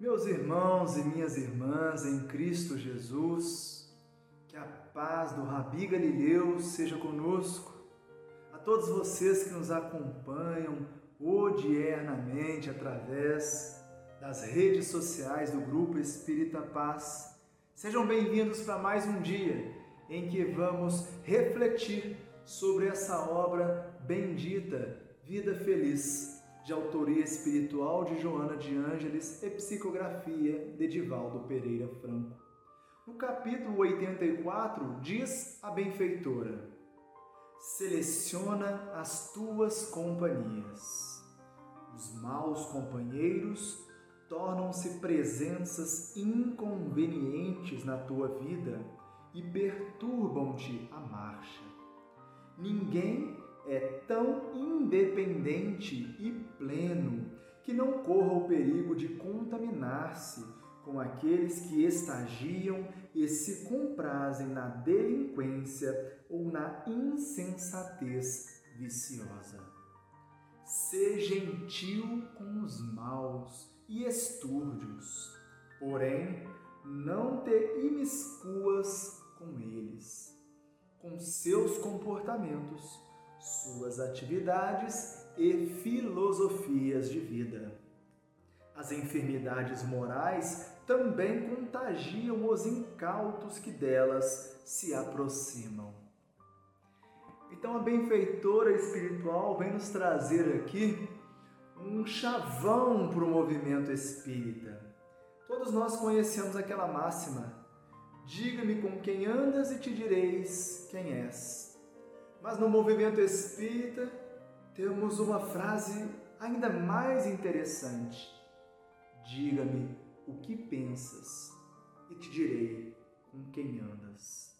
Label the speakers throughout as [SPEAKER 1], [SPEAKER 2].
[SPEAKER 1] Meus irmãos e minhas irmãs em Cristo Jesus, que a paz do Rabi Galileu seja conosco. A todos vocês que nos acompanham odiernamente através das redes sociais do Grupo Espírita Paz, sejam bem-vindos para mais um dia em que vamos refletir sobre essa obra bendita, Vida Feliz de autoria espiritual de Joana de Ângeles e psicografia de Divaldo Pereira Franco. No capítulo 84, diz a benfeitora: Seleciona as tuas companhias. Os maus companheiros tornam-se presenças inconvenientes na tua vida e perturbam-te a marcha. Ninguém é tão independente e pleno que não corra o perigo de contaminar-se com aqueles que estagiam e se comprazem na delinquência ou na insensatez viciosa. Sê gentil com os maus e estúrdios, porém não te imiscuas com eles. Com seus comportamentos, suas atividades e filosofias de vida. As enfermidades morais também contagiam os incautos que delas se aproximam. Então a benfeitora espiritual vem nos trazer aqui um chavão para o movimento espírita. Todos nós conhecemos aquela máxima: diga-me com quem andas e te direis quem és. Mas no movimento espírita temos uma frase ainda mais interessante: Diga-me o que pensas e te direi com quem andas.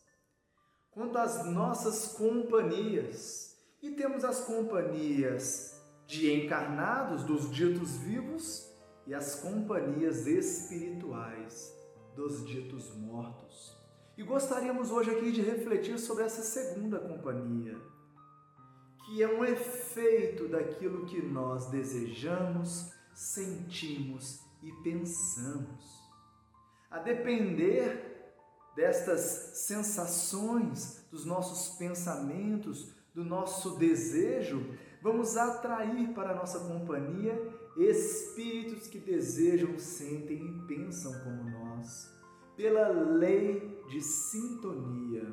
[SPEAKER 1] Quanto às nossas companhias, e temos as companhias de encarnados dos ditos vivos e as companhias espirituais dos ditos mortos. E gostaríamos hoje aqui de refletir sobre essa segunda companhia, que é um efeito daquilo que nós desejamos, sentimos e pensamos. A depender destas sensações, dos nossos pensamentos, do nosso desejo, vamos atrair para a nossa companhia espíritos que desejam, sentem e pensam como nós pela lei de sintonia.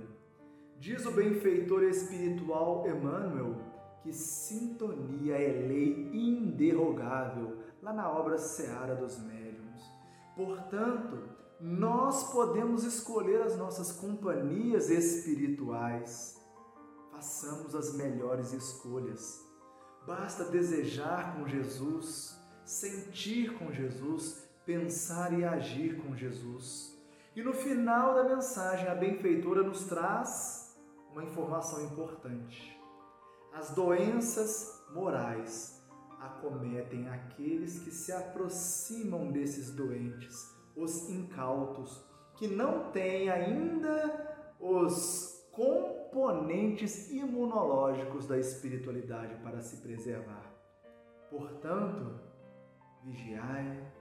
[SPEAKER 1] Diz o benfeitor espiritual Emmanuel que sintonia é lei inderrogável lá na obra Seara dos Médiuns. Portanto, nós podemos escolher as nossas companhias espirituais. Façamos as melhores escolhas. Basta desejar com Jesus, sentir com Jesus, pensar e agir com Jesus. E no final da mensagem, a benfeitora nos traz uma informação importante. As doenças morais acometem aqueles que se aproximam desses doentes, os incautos, que não têm ainda os componentes imunológicos da espiritualidade para se preservar. Portanto, vigiai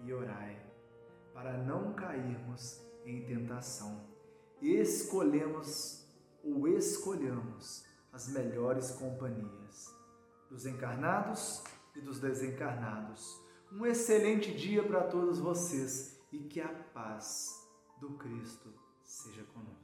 [SPEAKER 1] e orai para não cairmos em tentação. Escolhemos ou escolhamos as melhores companhias dos encarnados e dos desencarnados. Um excelente dia para todos vocês e que a paz do Cristo seja conosco.